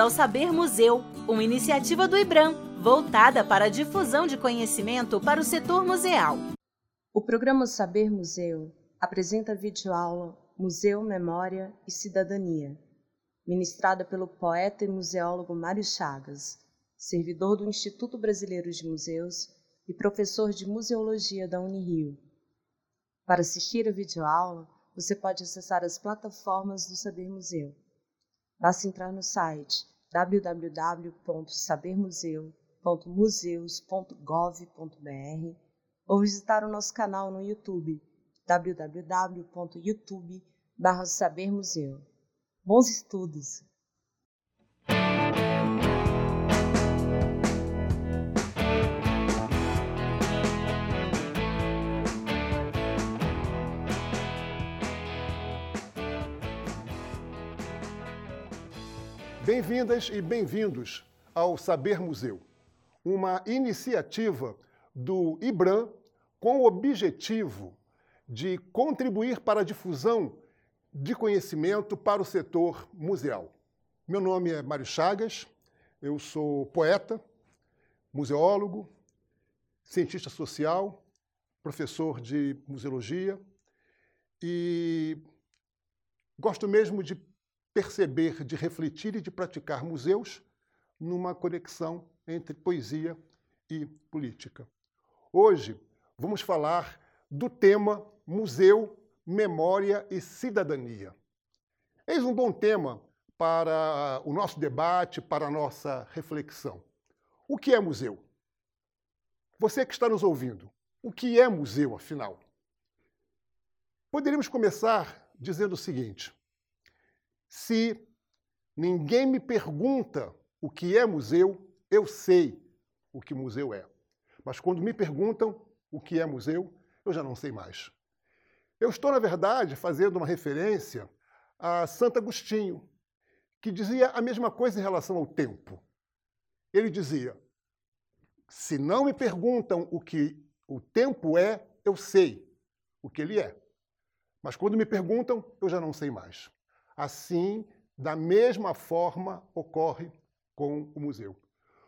ao Saber Museu, uma iniciativa do IBRAM, voltada para a difusão de conhecimento para o setor museal. O programa Saber Museu apresenta a videoaula Museu, Memória e Cidadania, ministrada pelo poeta e museólogo Mário Chagas, servidor do Instituto Brasileiro de Museus e professor de Museologia da Unirio. Para assistir a videoaula, você pode acessar as plataformas do Saber Museu. Basta entrar no site www.sabermuseu.museus.gov.br ou visitar o nosso canal no YouTube www.youtube.sabermuseu. Bons estudos! Bem-vindas e bem-vindos ao Saber Museu, uma iniciativa do IBRAM com o objetivo de contribuir para a difusão de conhecimento para o setor museal. Meu nome é Mário Chagas, eu sou poeta, museólogo, cientista social, professor de museologia e gosto mesmo de perceber, de refletir e de praticar museus numa conexão entre poesia e política. Hoje vamos falar do tema Museu, Memória e Cidadania. Eis um bom tema para o nosso debate, para a nossa reflexão. O que é museu? Você que está nos ouvindo, o que é museu, afinal? Poderíamos começar dizendo o seguinte: se ninguém me pergunta o que é museu, eu sei o que museu é. Mas quando me perguntam o que é museu, eu já não sei mais. Eu estou, na verdade, fazendo uma referência a Santo Agostinho, que dizia a mesma coisa em relação ao tempo. Ele dizia: se não me perguntam o que o tempo é, eu sei o que ele é. Mas quando me perguntam, eu já não sei mais. Assim, da mesma forma, ocorre com o museu.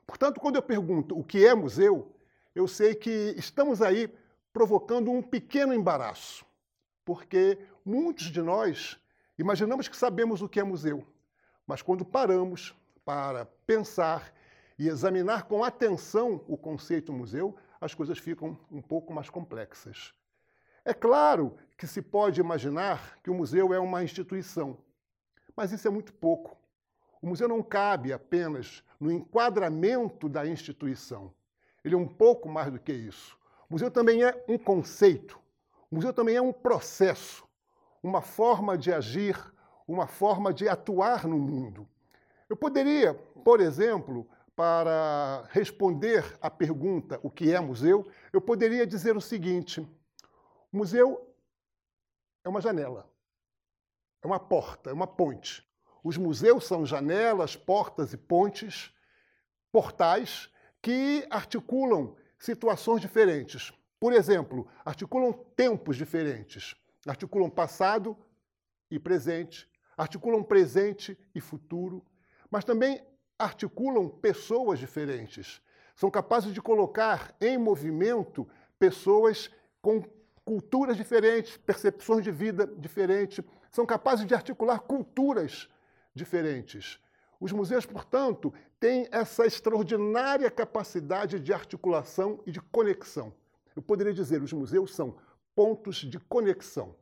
Portanto, quando eu pergunto o que é museu, eu sei que estamos aí provocando um pequeno embaraço, porque muitos de nós imaginamos que sabemos o que é museu, mas quando paramos para pensar e examinar com atenção o conceito museu, as coisas ficam um pouco mais complexas. É claro que se pode imaginar que o museu é uma instituição, mas isso é muito pouco. O museu não cabe apenas no enquadramento da instituição. Ele é um pouco mais do que isso. O museu também é um conceito. O museu também é um processo, uma forma de agir, uma forma de atuar no mundo. Eu poderia, por exemplo, para responder à pergunta o que é museu, eu poderia dizer o seguinte: museu é uma janela. É uma porta, é uma ponte. Os museus são janelas, portas e pontes, portais que articulam situações diferentes. Por exemplo, articulam tempos diferentes, articulam passado e presente, articulam presente e futuro, mas também articulam pessoas diferentes. São capazes de colocar em movimento pessoas com culturas diferentes, percepções de vida diferentes, são capazes de articular culturas diferentes. Os museus, portanto, têm essa extraordinária capacidade de articulação e de conexão. Eu poderia dizer, os museus são pontos de conexão.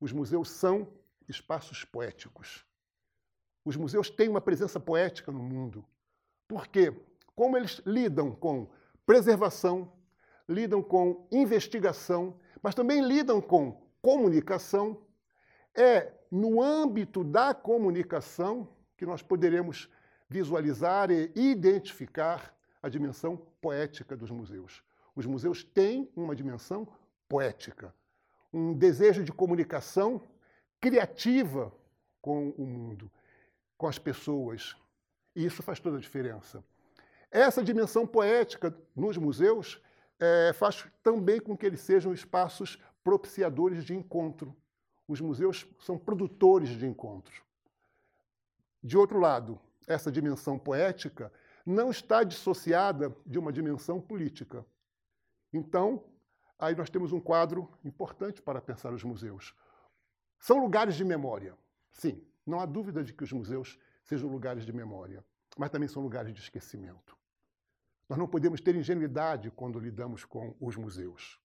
Os museus são espaços poéticos. Os museus têm uma presença poética no mundo. Porque, como eles lidam com preservação, lidam com investigação, mas também lidam com comunicação, é no âmbito da comunicação que nós poderemos visualizar e identificar a dimensão poética dos museus. Os museus têm uma dimensão poética, um desejo de comunicação criativa com o mundo, com as pessoas. E isso faz toda a diferença. Essa dimensão poética nos museus é, faz também com que eles sejam espaços propiciadores de encontro, os museus são produtores de encontros. De outro lado, essa dimensão poética não está dissociada de uma dimensão política. Então, aí nós temos um quadro importante para pensar os museus. São lugares de memória. Sim, não há dúvida de que os museus sejam lugares de memória, mas também são lugares de esquecimento. Nós não podemos ter ingenuidade quando lidamos com os museus,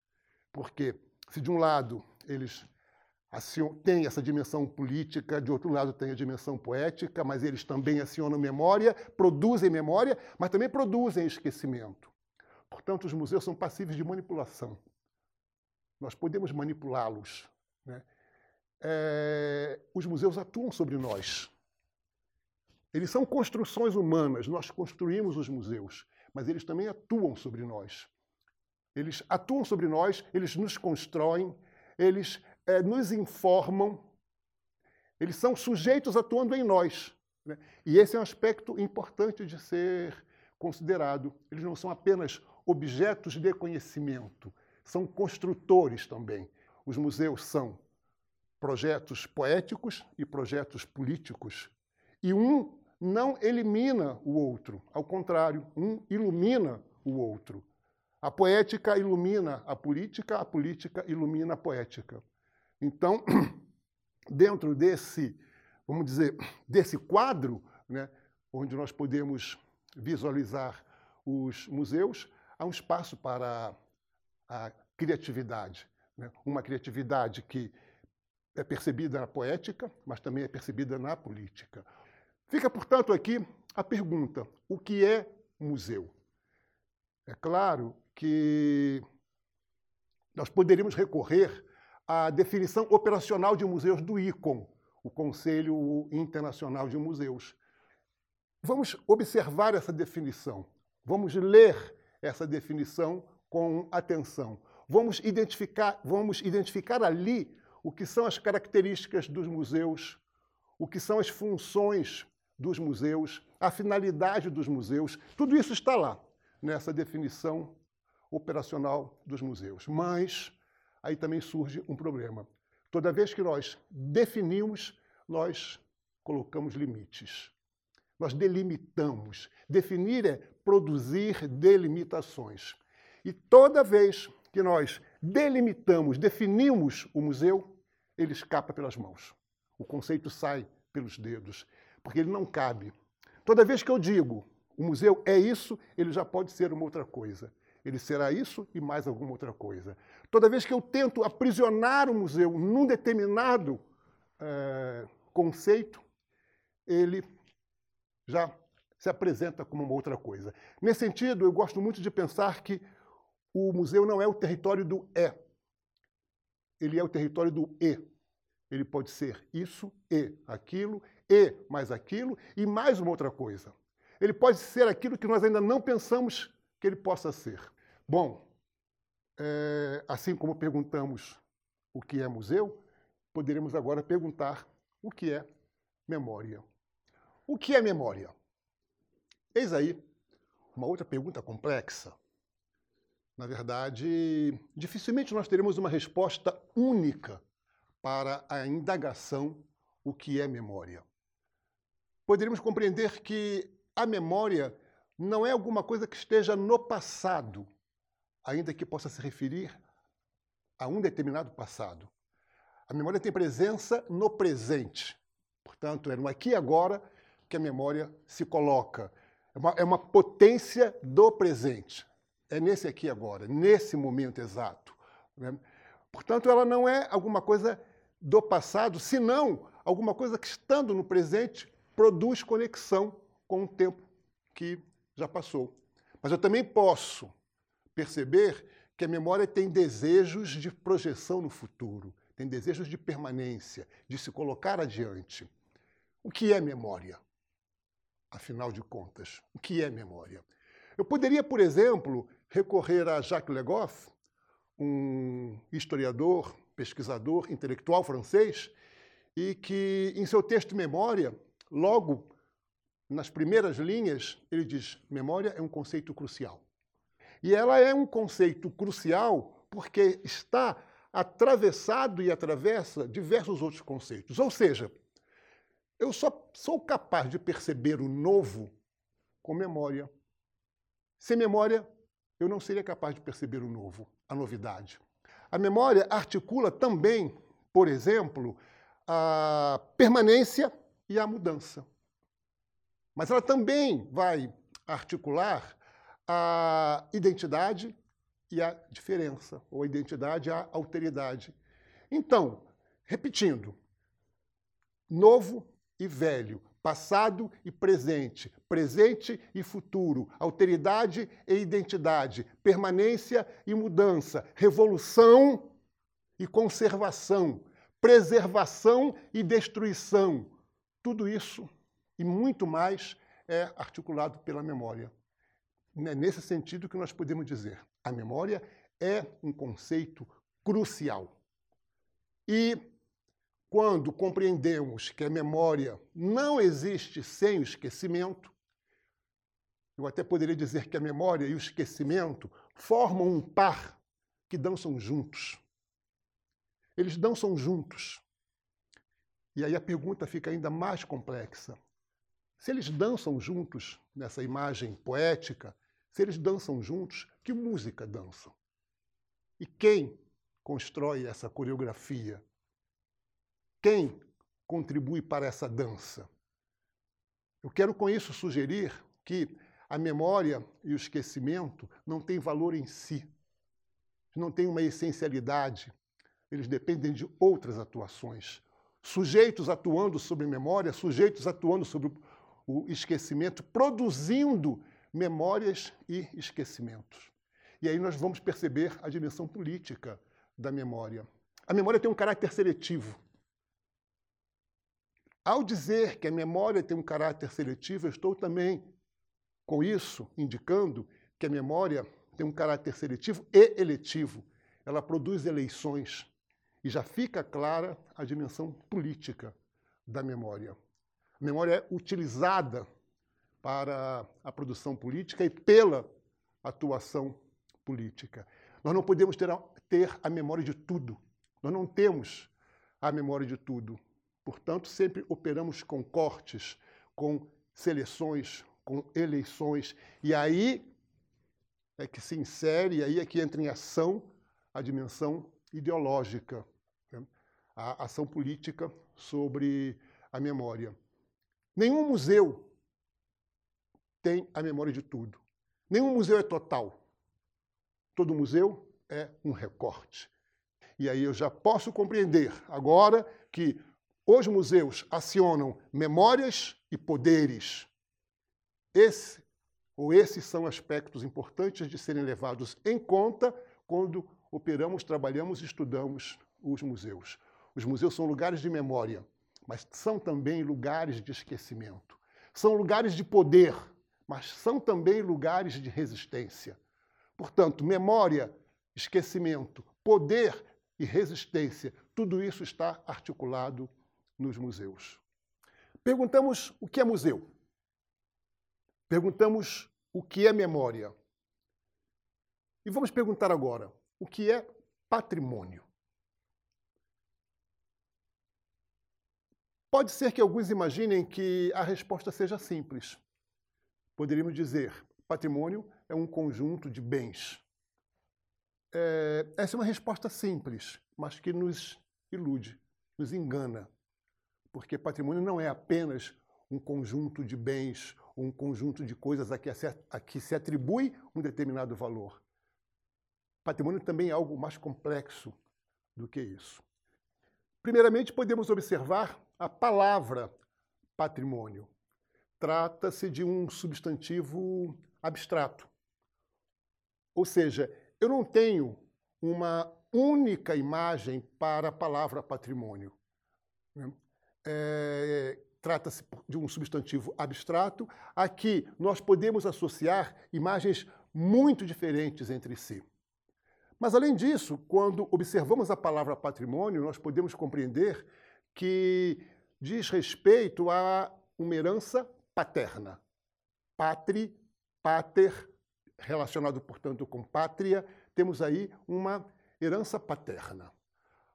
porque se de um lado eles têm essa dimensão política, de outro lado tem a dimensão poética, mas eles também acionam memória, produzem memória, mas também produzem esquecimento. Portanto, os museus são passíveis de manipulação. Nós podemos manipulá-los. Né? É, os museus atuam sobre nós. Eles são construções humanas, nós construímos os museus, mas eles também atuam sobre nós. Eles atuam sobre nós, eles nos constroem, eles é, nos informam, eles são sujeitos atuando em nós. Né? E esse é um aspecto importante de ser considerado. Eles não são apenas objetos de conhecimento, são construtores também. Os museus são projetos poéticos e projetos políticos. E um não elimina o outro, ao contrário, um ilumina o outro. A poética ilumina a política, a política ilumina a poética. Então, dentro desse, vamos dizer, desse quadro, né, onde nós podemos visualizar os museus, há um espaço para a criatividade. Né? Uma criatividade que é percebida na poética, mas também é percebida na política. Fica, portanto, aqui a pergunta: o que é museu? É claro que nós poderíamos recorrer à definição operacional de museus do ICOM, o Conselho Internacional de Museus. Vamos observar essa definição, vamos ler essa definição com atenção. Vamos identificar, vamos identificar ali o que são as características dos museus, o que são as funções dos museus, a finalidade dos museus. Tudo isso está lá, nessa definição operacional dos museus. Mas aí também surge um problema. Toda vez que nós definimos, nós colocamos limites. Nós delimitamos. Definir é produzir delimitações. E toda vez que nós delimitamos, definimos o museu, ele escapa pelas mãos. O conceito sai pelos dedos, porque ele não cabe. Toda vez que eu digo o museu é isso, ele já pode ser uma outra coisa. Ele será isso e mais alguma outra coisa. Toda vez que eu tento aprisionar o museu num determinado é, conceito, ele já se apresenta como uma outra coisa. Nesse sentido, eu gosto muito de pensar que o museu não é o território do é. Ele é o território do e. Ele pode ser isso e aquilo, e mais aquilo, e mais uma outra coisa. Ele pode ser aquilo que nós ainda não pensamos que ele possa ser. Bom, é, assim como perguntamos o que é museu, poderemos agora perguntar o que é memória. O que é memória? Eis aí uma outra pergunta complexa. Na verdade, dificilmente nós teremos uma resposta única para a indagação o que é memória. Poderíamos compreender que a memória não é alguma coisa que esteja no passado, ainda que possa se referir a um determinado passado. A memória tem presença no presente. Portanto, é no aqui e agora que a memória se coloca. É uma, é uma potência do presente. É nesse aqui agora, nesse momento exato. Né? Portanto, ela não é alguma coisa do passado, senão alguma coisa que, estando no presente, produz conexão com o tempo que já passou. Mas eu também posso perceber que a memória tem desejos de projeção no futuro, tem desejos de permanência, de se colocar adiante. O que é memória? afinal de contas? O que é memória? Eu poderia, por exemplo, recorrer a Jacques Legoff, um historiador, pesquisador, intelectual francês, e que, em seu texto Memória, logo nas primeiras linhas, ele diz: memória é um conceito crucial. E ela é um conceito crucial porque está atravessado e atravessa diversos outros conceitos. Ou seja, Eu só sou capaz de perceber o novo com memória. Sem memória, eu não seria capaz de perceber o novo, a novidade. A memória articula também, por exemplo, a permanência e a mudança. Mas ela também vai articular a identidade e a diferença, ou a identidade e a alteridade. Então, repetindo, novo e velho, passado e presente, presente e futuro, alteridade e identidade, permanência e mudança, revolução e conservação, preservação e destruição. Tudo isso e muito mais é articulado pela memória. É nesse sentido que nós podemos dizer: a memória é um conceito crucial. E quando compreendemos que a memória não existe sem o esquecimento, eu até poderia dizer que a memória e o esquecimento formam um par que dançam juntos. Eles dançam juntos. E aí a pergunta fica ainda mais complexa. Se eles dançam juntos nessa imagem poética, se eles dançam juntos, que música dançam? E quem constrói essa coreografia? Quem contribui para essa dança? Eu quero com isso sugerir que a memória e o esquecimento não têm valor em si, não têm uma essencialidade, eles dependem de outras atuações. Sujeitos atuando sobre memória, sujeitos atuando sobre o esquecimento, produzindo memórias e esquecimentos. E aí nós vamos perceber a dimensão política da memória. A memória tem um caráter seletivo. Ao dizer que a memória tem um caráter seletivo, eu estou também, com isso, indicando que a memória tem um caráter seletivo e eletivo. Ela produz eleições e já fica clara a dimensão política da memória. A memória é utilizada para a produção política e pela atuação política. Nós não podemos ter a, ter a memória de tudo. Nós não temos a memória de tudo. Portanto, sempre operamos com cortes, com seleções, com eleições. E aí é que se insere, aí é que entra em ação a dimensão ideológica, né? a ação política sobre a memória. Nenhum museu tem a memória de tudo. Nenhum museu é total. Todo museu é um recorte. E aí eu já posso compreender agora que os museus acionam memórias e poderes. Esse ou esses são aspectos importantes de serem levados em conta quando operamos, trabalhamos e estudamos os museus. Os museus são lugares de memória, mas são também lugares de esquecimento. São lugares de poder, mas são também lugares de resistência. Portanto, memória, esquecimento, poder e resistência, tudo isso está articulado nos museus. Perguntamos o que é museu. Perguntamos o que é memória. E vamos perguntar agora o que é patrimônio. Pode ser que alguns imaginem que a resposta seja simples. Poderíamos dizer: patrimônio é um conjunto de bens. É, essa é uma resposta simples, mas que nos ilude, nos engana porque patrimônio não é apenas um conjunto de bens, um conjunto de coisas a que, a que se atribui um determinado valor. Patrimônio também é algo mais complexo do que isso. Primeiramente, podemos observar a palavra patrimônio. Trata-se de um substantivo abstrato. Ou seja, eu não tenho uma única imagem para a palavra patrimônio. Né? é, trata-se de um substantivo abstrato. Aqui nós podemos associar imagens muito diferentes entre si. Mas, além disso, quando observamos a palavra patrimônio, nós podemos compreender que diz respeito a uma herança paterna. Patri, pater, relacionado, portanto, com pátria, temos aí uma herança paterna.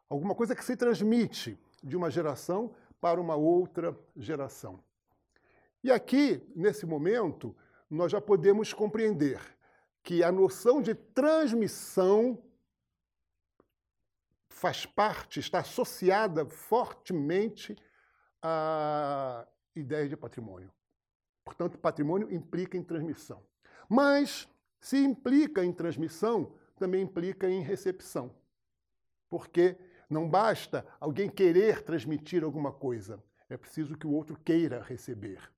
Alguma coisa que se transmite de uma geração para uma outra geração. E aqui, nesse momento, nós já podemos compreender que a noção de transmissão faz parte, está associada fortemente à ideia de patrimônio. Portanto, patrimônio implica em transmissão. Mas, se implica em transmissão, também implica em recepção. Porque não basta alguém querer transmitir alguma coisa, é preciso que o outro queira receber.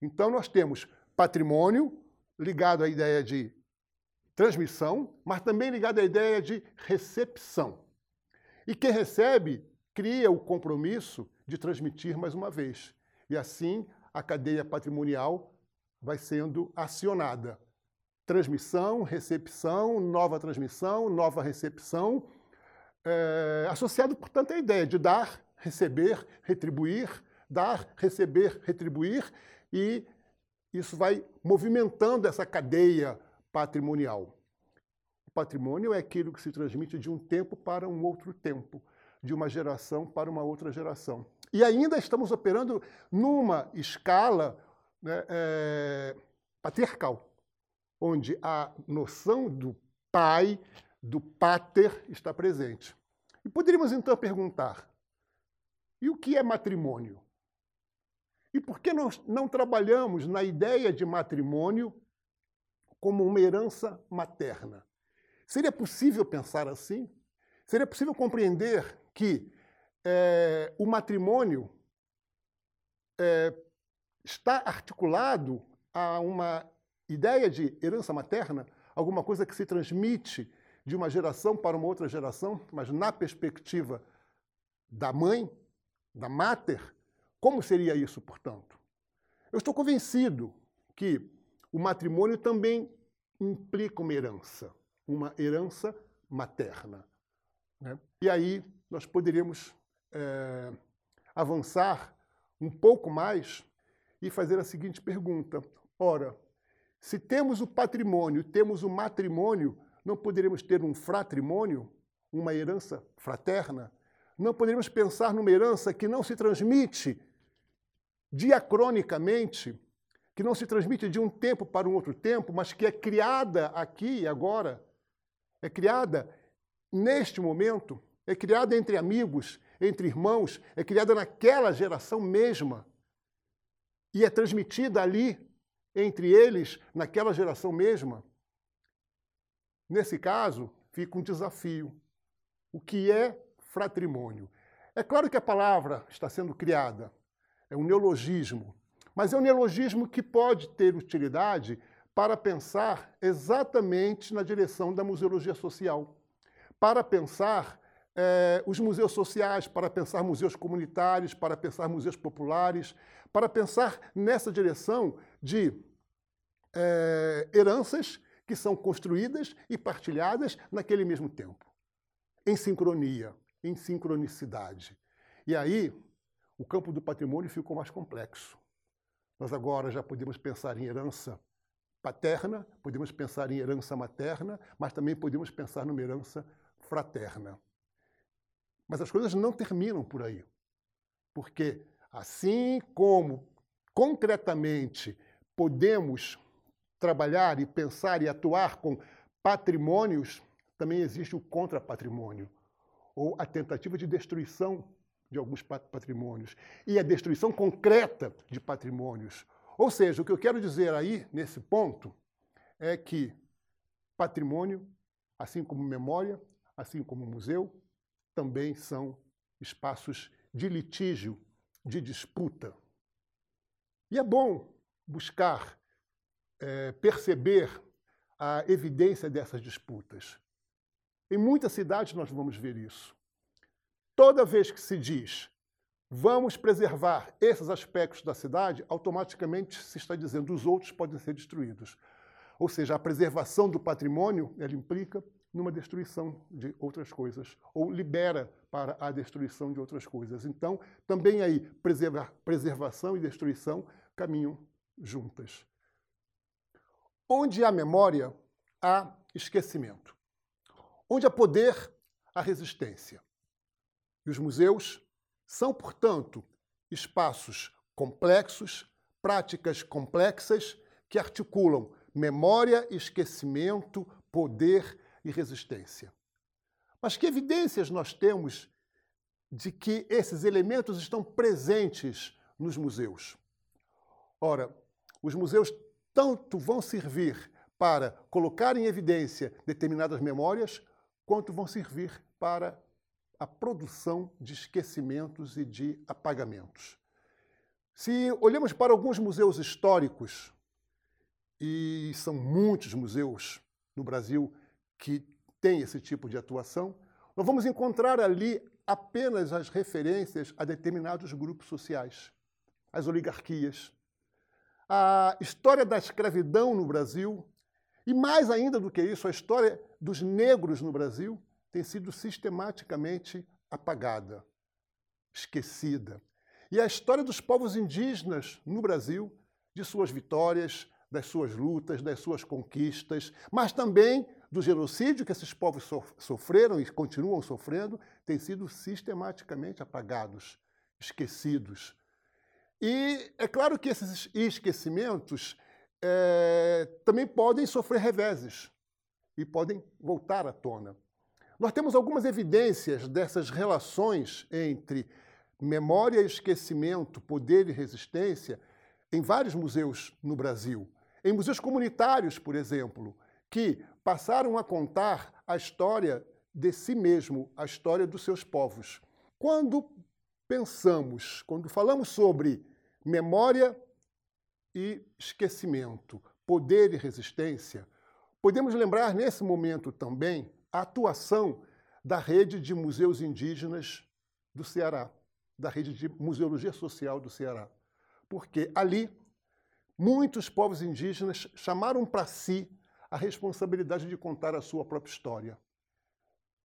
Então, nós temos patrimônio ligado à ideia de transmissão, mas também ligado à ideia de recepção. E quem recebe cria o compromisso de transmitir mais uma vez. E assim a cadeia patrimonial vai sendo acionada. Transmissão, recepção, nova transmissão, nova recepção, é, associado, portanto, à ideia de dar, receber, retribuir, dar, receber, retribuir, e isso vai movimentando essa cadeia patrimonial patrimônio é aquilo que se transmite de um tempo para um outro tempo, de uma geração para uma outra geração. E ainda estamos operando numa escala né, é, patriarcal, onde a noção do pai, do pater, está presente. E poderíamos então perguntar: e o que é matrimônio? E por que nós não trabalhamos na ideia de matrimônio como uma herança materna? Seria possível pensar assim? Seria possível compreender que é, o matrimônio é, está articulado a uma ideia de herança materna, alguma coisa que se transmite de uma geração para uma outra geração, mas na perspectiva da mãe, da mater, como seria isso, portanto? Eu estou convencido que o matrimônio também implica uma herança uma herança materna. Né? E aí nós poderíamos é, avançar um pouco mais e fazer a seguinte pergunta: ora, se temos o patrimônio, temos o matrimônio, não poderíamos ter um fratrimônio, uma herança fraterna? Não poderíamos pensar numa herança que não se transmite diacronicamente, que não se transmite de um tempo para um outro tempo, mas que é criada aqui e agora? É criada neste momento, é criada entre amigos, entre irmãos, é criada naquela geração mesma e é transmitida ali entre eles, naquela geração mesma. Nesse caso, fica um desafio. O que é fratrimônio? É claro que a palavra está sendo criada, é um neologismo, mas é um neologismo que pode ter utilidade para pensar exatamente na direção da museologia social, para pensar eh, os museus sociais, para pensar museus comunitários, para pensar museus populares, para pensar nessa direção de eh, heranças que são construídas e partilhadas naquele mesmo tempo, em sincronia, em sincronicidade. E aí, o campo do patrimônio ficou mais complexo. Nós agora já podemos pensar em herança paterna, podemos pensar em herança materna, mas também podemos pensar numa herança fraterna. Mas as coisas não terminam por aí. Porque, assim como concretamente podemos trabalhar e pensar e atuar com patrimônios, também existe o contrapatrimônio, ou a tentativa de destruição de alguns patrimônios, e a destruição concreta de patrimônios, ou seja, o que eu quero dizer aí, nesse ponto, é que patrimônio, assim como memória, assim como museu, também são espaços de litígio, de disputa. E é bom buscar é, perceber a evidência dessas disputas. Em muitas cidades nós vamos ver isso. Toda vez que se diz vamos preservar esses aspectos da cidade, automaticamente se está dizendo os outros podem ser destruídos. Ou seja, a preservação do patrimônio, ela implica numa destruição de outras coisas, ou libera para a destruição de outras coisas. Então, também aí, preservação e destruição caminham juntas. Onde há memória, há esquecimento. Onde há poder, há resistência. E os museus são, portanto, espaços complexos, práticas complexas que articulam memória, esquecimento, poder e resistência. Mas que evidências nós temos de que esses elementos estão presentes nos museus? Ora, os museus tanto vão servir para colocar em evidência determinadas memórias, quanto vão servir para a produção de esquecimentos e de apagamentos. Se olhamos para alguns museus históricos, e são muitos museus no Brasil que têm esse tipo de atuação, nós vamos encontrar ali apenas as referências a determinados grupos sociais, as oligarquias. A história da escravidão no Brasil, e mais ainda do que isso, a história dos negros no Brasil, tem sido sistematicamente apagada, esquecida. E a história dos povos indígenas no Brasil, de suas vitórias, das suas lutas, das suas conquistas, mas também do genocídio que esses povos sofreram e continuam sofrendo, têm sido sistematicamente apagados, esquecidos. E é claro que esses esquecimentos é, também podem sofrer reveses e podem voltar à tona. Nós temos algumas evidências dessas relações entre memória e esquecimento, poder e resistência em vários museus no Brasil. Em museus comunitários, por exemplo, que passaram a contar a história de si mesmo, a história dos seus povos. Quando pensamos, quando falamos sobre memória e esquecimento, poder e resistência, podemos lembrar nesse momento também a atuação da rede de museus indígenas do Ceará, da rede de museologia social do Ceará. Porque ali Muitos povos indígenas chamaram para si a responsabilidade de contar a sua própria história.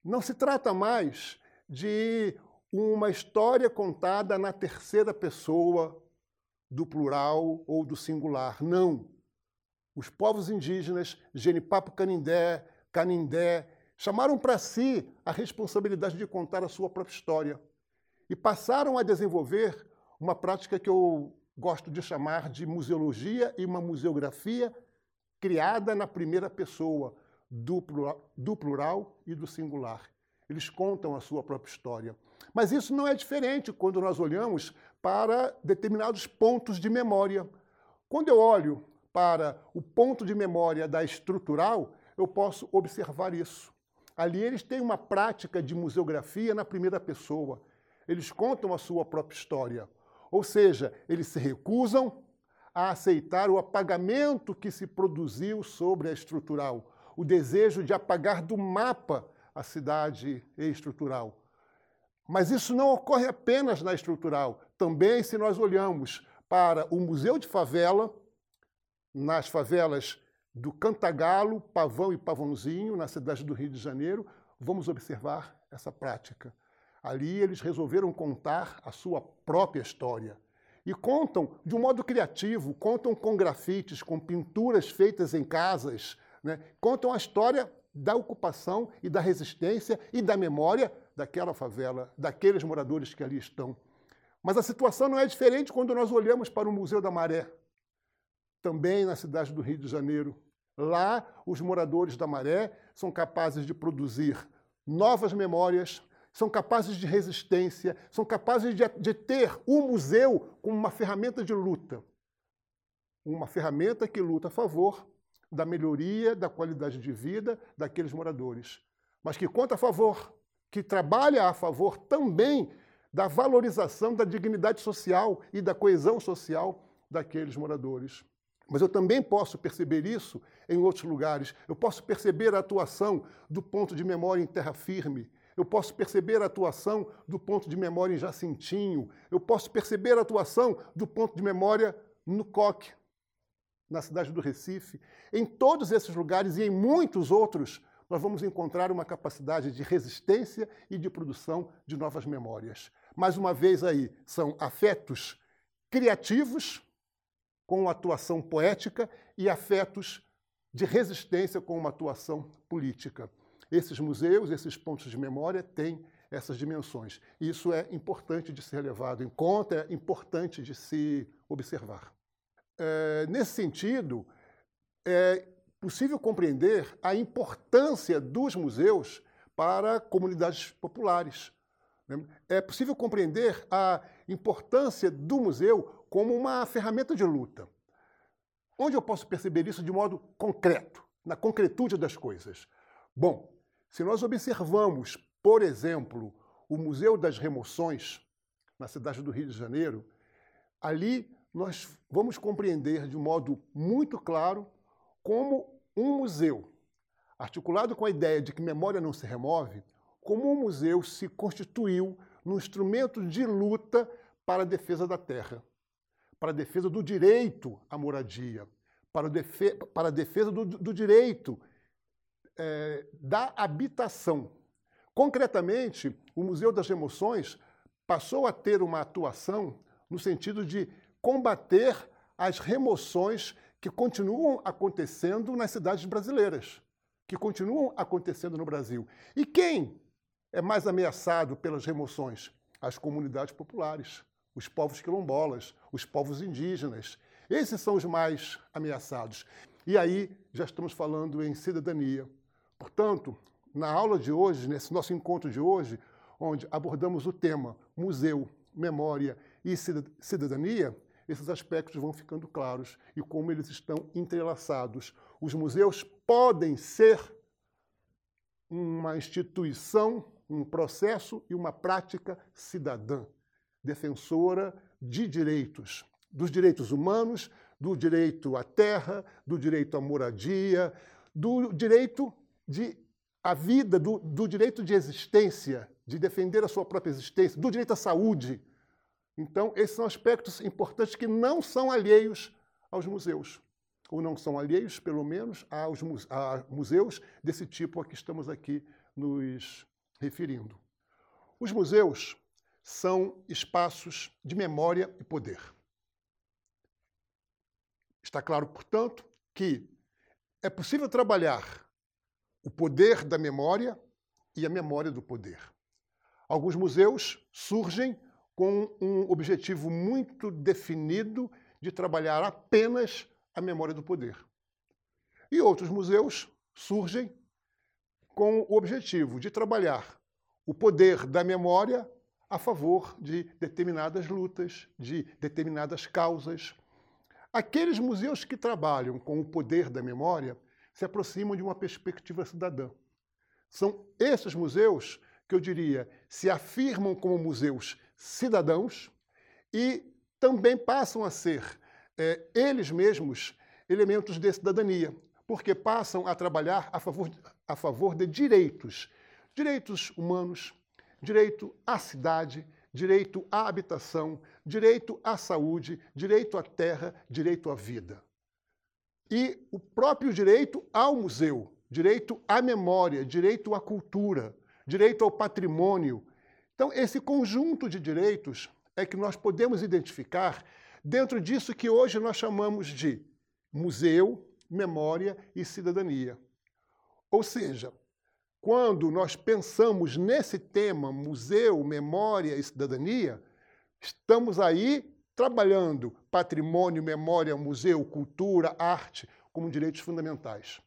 Não se trata mais de uma história contada na terceira pessoa do plural ou do singular. Não. Os povos indígenas, Genipapo Canindé, Canindé, chamaram para si a responsabilidade de contar a sua própria história e passaram a desenvolver uma prática que eu gosto de chamar de museologia e uma museografia criada na primeira pessoa, do plural, do plural e do singular. Eles contam a sua própria história. Mas isso não é diferente quando nós olhamos para determinados pontos de memória. Quando eu olho para o ponto de memória da estrutural, eu posso observar isso. Ali eles têm uma prática de museografia na primeira pessoa. Eles contam a sua própria história. Ou seja, eles se recusam a aceitar o apagamento que se produziu sobre a estrutural, o desejo de apagar do mapa a cidade estrutural. Mas isso não ocorre apenas na estrutural. Também, se nós olhamos para o Museu de Favela, nas favelas do Cantagalo, Pavão e Pavãozinho, na cidade do Rio de Janeiro, vamos observar essa prática. Ali eles resolveram contar a sua própria história. E contam de um modo criativo, contam com grafites, com pinturas feitas em casas, né? contam a história da ocupação e da resistência e da memória daquela favela, daqueles moradores que ali estão. Mas a situação não é diferente quando nós olhamos para o Museu da Maré, também na cidade do Rio de Janeiro. Lá, os moradores da Maré são capazes de produzir novas memórias, são capazes de resistência, são capazes de, de ter o museu como uma ferramenta de luta. Uma ferramenta que luta a favor da melhoria da qualidade de vida daqueles moradores, mas que conta a favor, que trabalha a favor também da valorização da dignidade social e da coesão social daqueles moradores. Mas eu também posso perceber isso em outros lugares. Eu posso perceber a atuação do ponto de memória em terra firme, eu posso perceber a atuação do ponto de memória em Jacintinho, eu posso perceber a atuação do ponto de memória no Coque, na cidade do Recife. Em todos esses lugares e em muitos outros, nós vamos encontrar uma capacidade de resistência e de produção de novas memórias. Mais uma vez aí, são afetos criativos com atuação poética e afetos de resistência com uma atuação política. Esses museus, esses pontos de memória têm essas dimensões. Isso é importante de ser levado em conta, é importante de se observar. É, nesse sentido, é possível compreender a importância dos museus para comunidades populares. É possível compreender a importância do museu como uma ferramenta de luta. Onde eu posso perceber isso de modo concreto, na concretude das coisas? Bom, se nós observamos, por exemplo, o Museu das Remoções, na cidade do Rio de Janeiro, ali nós vamos compreender de modo muito claro como um museu, articulado com a ideia de que memória não se remove, como um museu se constituiu num instrumento de luta para a defesa da terra, para a defesa do direito à moradia, para, para a defesa do, do direito é, da habitação. Concretamente, o Museu das Emoções passou a ter uma atuação no sentido de combater as remoções que continuam acontecendo nas cidades brasileiras, que continuam acontecendo no Brasil. E quem é mais ameaçado pelas remoções? As comunidades populares, os povos quilombolas, os povos indígenas. Esses são os mais ameaçados. E aí já estamos falando em cidadania. Portanto, na aula de hoje, nesse nosso encontro de hoje, onde abordamos o tema museu, memória e cidadania, esses aspectos vão ficando claros e como eles estão entrelaçados. Os museus podem ser uma instituição, um processo e uma prática cidadã, defensora de direitos, dos direitos humanos, do direito à terra, do direito à moradia, do direito de a vida, do, do direito de existência, de defender a sua própria existência, do direito à saúde, então, esses são aspectos importantes que não são alheios aos museus, ou não são alheios, pelo menos, aos a museus desse tipo a que estamos aqui nos referindo. Os museus são espaços de memória e poder. Está claro, portanto, que é possível trabalhar o poder da memória e a memória do poder. Alguns museus surgem com um objetivo muito definido de trabalhar apenas a memória do poder. E outros museus surgem com o objetivo de trabalhar o poder da memória a favor de determinadas lutas, de determinadas causas. Aqueles museus que trabalham com o poder da memória se aproximam de uma perspectiva cidadã. São esses museus que eu diria se afirmam como museus cidadãos e também passam a ser é, eles mesmos elementos de cidadania, porque passam a trabalhar a favor, a favor de direitos, direitos humanos, direito à cidade, direito à habitação, direito à saúde, direito à terra, direito à vida. E o próprio direito ao museu, direito à memória, direito à cultura, direito ao patrimônio, então, esse conjunto de direitos é que nós podemos identificar dentro disso que hoje nós chamamos de museu, memória e cidadania. Ou seja, quando nós pensamos nesse tema, museu, memória e cidadania, estamos aí trabalhando patrimônio, memória, museu, cultura, arte como direitos fundamentais.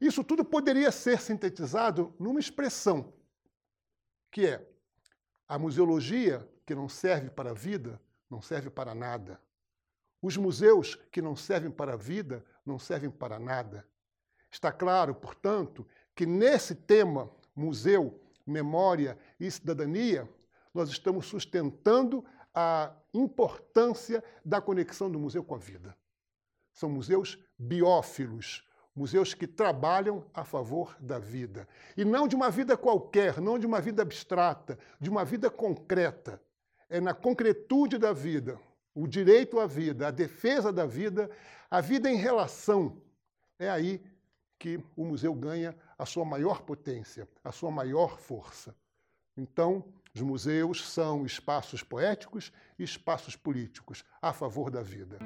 Isso tudo poderia ser sintetizado numa expressão, que é a museologia, que não serve para a vida, não serve para nada. Os museus, que não servem para a vida, não servem para nada. Está claro, portanto, que nesse tema, museu, memória e cidadania, nós estamos sustentando a importância da conexão do museu com a vida. São museus biófilos, museus que trabalham a favor da vida. E não de uma vida qualquer, não de uma vida abstrata, de uma vida concreta. É na concretude da vida, o direito à vida, a defesa da vida, a vida em relação. É aí que o museu ganha a sua maior potência, a sua maior força. Então, os museus são espaços poéticos e espaços políticos a favor da vida.